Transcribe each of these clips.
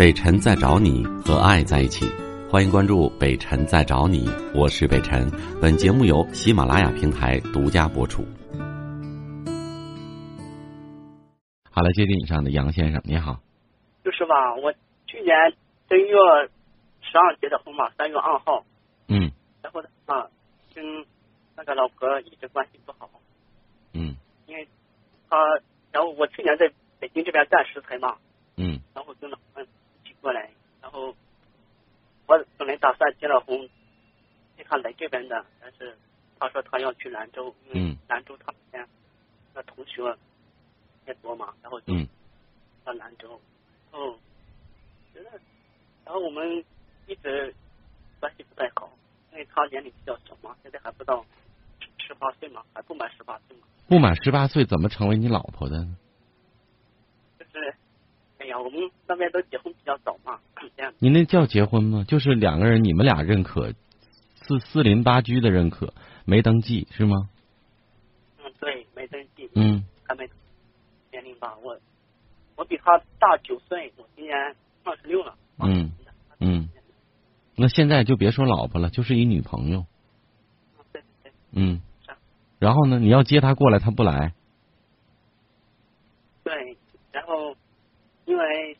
北辰在找你和爱在一起，欢迎关注北辰在找你，我是北辰。本节目由喜马拉雅平台独家播出。好了，接听以上的杨先生，你好。就是吧，我去年正月十二结的婚嘛，三月二号。嗯。然后呢啊，跟那个老婆一直关系不好。嗯。因为他，然后我去年在北京这边干食材嘛。嗯。然后跟老婆。过来，然后我本来打算结了婚，给他来这边的，但是他说他要去兰州，因为兰州他们那同学也多嘛，然后就到兰州，嗯，觉得，然后我们一直关系不太好，因为他年龄比较小嘛，现在还不到十八岁嘛，还不满十八岁嘛。不满十八岁怎么成为你老婆的呢？就是。哎呀，我们那边都结婚比较早嘛，这样。你那叫结婚吗？就是两个人，你们俩认可，四四邻八居的认可，没登记是吗？嗯，对，没登记。嗯。还没年龄吧？我我比他大九岁，我今年二十六了。嗯嗯。那现在就别说老婆了，就是一女朋友。对对。嗯。然后呢？你要接他过来，他不来。对，然后。因为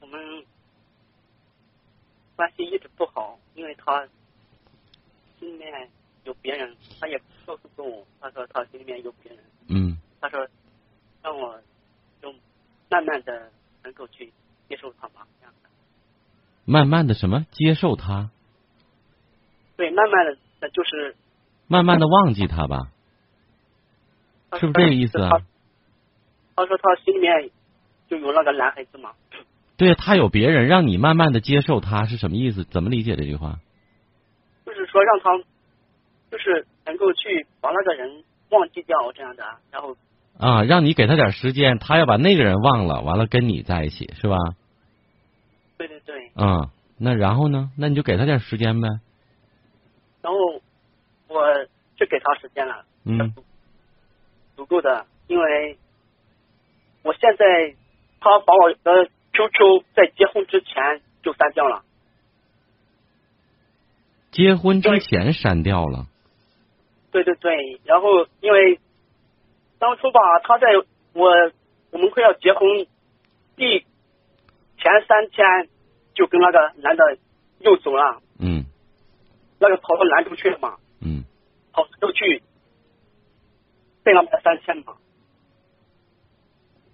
我们关系一直不好，因为他心里面有别人，他也告诉过我，他说他心里面有别人。嗯。他说让我就慢慢的能够去接受他吧，这样的。慢慢的什么？接受他？对，慢慢的，那就是。慢慢的忘记他吧。是不是这个意思啊？他说他心里面。就有那个男孩子嘛？对他有别人，让你慢慢的接受他是什么意思？怎么理解这句话？就是说让他，就是能够去把那个人忘记掉这样的，然后啊，让你给他点时间，他要把那个人忘了，完了跟你在一起是吧？对对对。嗯，那然后呢？那你就给他点时间呗。然后我就给他时间了，嗯，足够的，因为我现在。他把我的 QQ 在结婚之前就删掉了。结婚之前删掉了。对对对，然后因为当初吧，他在我我们快要结婚第前三天就跟那个男的又走了。嗯。那个跑到兰州去了嘛？嗯。跑兰州去，待了三天嘛。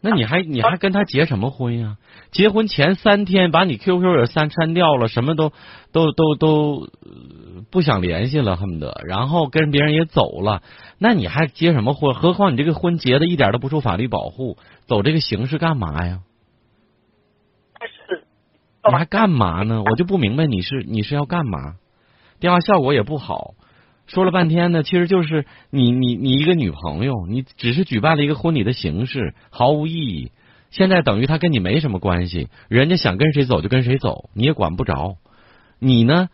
那你还你还跟他结什么婚呀？结婚前三天把你 QQ 也删删掉了，什么都都都都不想联系了，恨不得，然后跟别人也走了，那你还结什么婚？何况你这个婚结的一点都不受法律保护，走这个形式干嘛呀？你还干嘛呢？我就不明白你是你是要干嘛？电话效果也不好。说了半天呢，其实就是你你你一个女朋友，你只是举办了一个婚礼的形式，毫无意义。现在等于他跟你没什么关系，人家想跟谁走就跟谁走，你也管不着。你呢，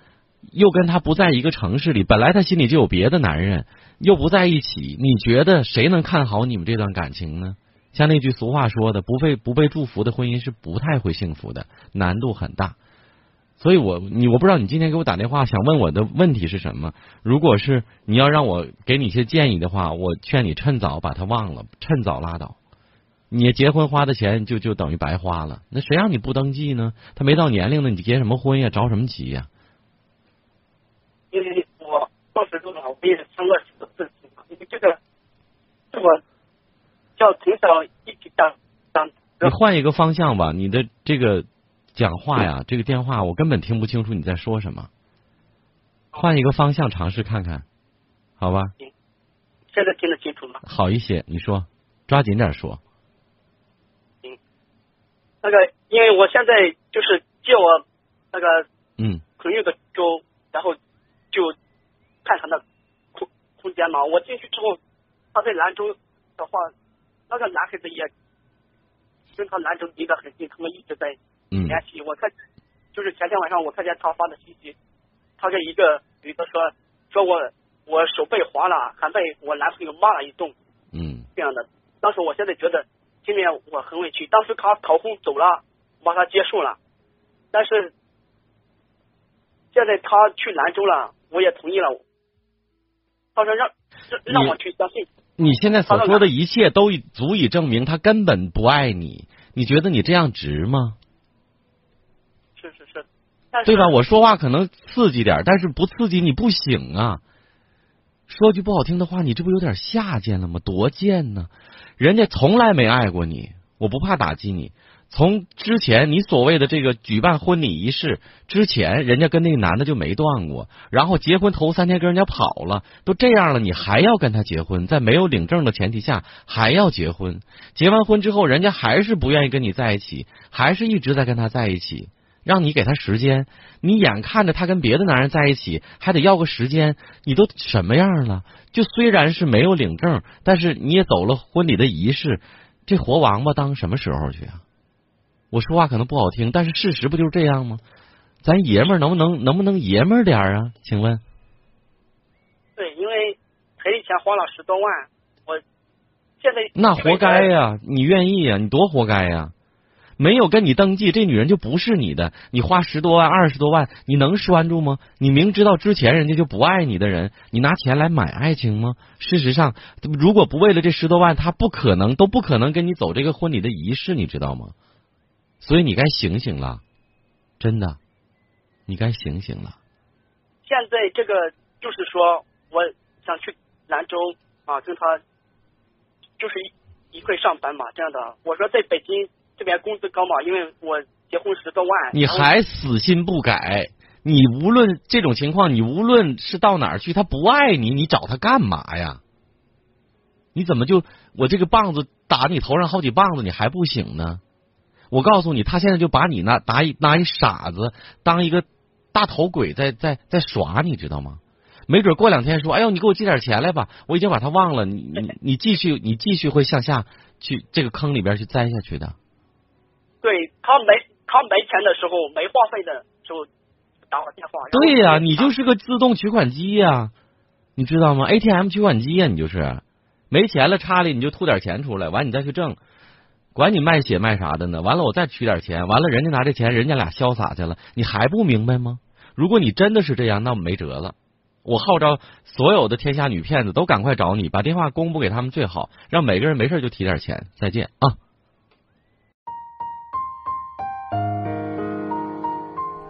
又跟他不在一个城市里，本来他心里就有别的男人，又不在一起，你觉得谁能看好你们这段感情呢？像那句俗话说的，不被不被祝福的婚姻是不太会幸福的，难度很大。所以，我你我不知道你今天给我打电话想问我的问题是什么。如果是你要让我给你一些建议的话，我劝你趁早把它忘了，趁早拉倒。你结婚花的钱就就等于白花了。那谁让你不登记呢？他没到年龄呢，你结什么婚呀？着什么急呀？因为我二十多了，我也生过几个事情嘛。因为这个，我叫从小一起长长。你换一个方向吧，你的这个。讲话呀，这个电话我根本听不清楚你在说什么。换一个方向尝试看看，好吧？现在听得清楚吗？好一些，你说，抓紧点说。行，那个，因为我现在就是借我那个嗯朋友的周，然后就看他的空空间嘛。我进去之后，他在兰州的话，那个男孩子也跟他兰州离得很近，他们一直在。联系我看，就是前天晚上我看见他发的信息，他跟一个女的说，说我我手被划了，还被我男朋友骂了一顿，嗯，这样的。当时我现在觉得心里面我很委屈。当时他逃婚走了，把他结束了。但是现在他去兰州了，我也同意了。他说让让我去相信。你现在所说的一切都足以证明他根本不爱你。你觉得你这样值吗？是是是，对吧？我说话可能刺激点，但是不刺激你不醒啊。说句不好听的话，你这不有点下贱了吗？多贱呢！人家从来没爱过你，我不怕打击你。从之前你所谓的这个举办婚礼仪式之前，人家跟那个男的就没断过，然后结婚头三天跟人家跑了，都这样了，你还要跟他结婚，在没有领证的前提下还要结婚，结完婚之后，人家还是不愿意跟你在一起，还是一直在跟他在一起。让你给他时间，你眼看着他跟别的男人在一起，还得要个时间，你都什么样了？就虽然是没有领证，但是你也走了婚礼的仪式，这活王八当什么时候去啊？我说话可能不好听，但是事实不就是这样吗？咱爷们儿能不能能不能爷们儿点啊？请问？对，因为赔钱花了十多万，我现在那活该呀！你愿意呀？你多活该呀！没有跟你登记，这女人就不是你的。你花十多万、二十多万，你能拴住吗？你明知道之前人家就不爱你的人，你拿钱来买爱情吗？事实上，如果不为了这十多万，他不可能，都不可能跟你走这个婚礼的仪式，你知道吗？所以你该醒醒了，真的，你该醒醒了。现在这个就是说，我想去兰州啊，跟他就是一一块上班嘛，这样的。我说在北京。这边工资高嘛？因为我结婚十多万，你还死心不改？你无论这种情况，你无论是到哪儿去，他不爱你，你找他干嘛呀？你怎么就我这个棒子打你头上好几棒子，你还不醒呢？我告诉你，他现在就把你拿拿一拿一傻子当一个大头鬼在在在耍，你知道吗？没准过两天说，哎呦，你给我寄点钱来吧，我已经把他忘了。你你你继续，你继续会向下去这个坑里边去栽下去的。对他没他没钱的时候，没话费的时候打我电话。对呀，你就是个自动取款机呀，你知道吗？ATM 取款机呀，你就是没钱了，插里你就吐点钱出来，完你再去挣，管你卖血卖啥的呢？完了我再取点钱，完了人家拿这钱，人家俩潇洒去了，你还不明白吗？如果你真的是这样，那我没辙了。我号召所有的天下女骗子都赶快找你，把电话公布给他们最好，让每个人没事就提点钱。再见啊。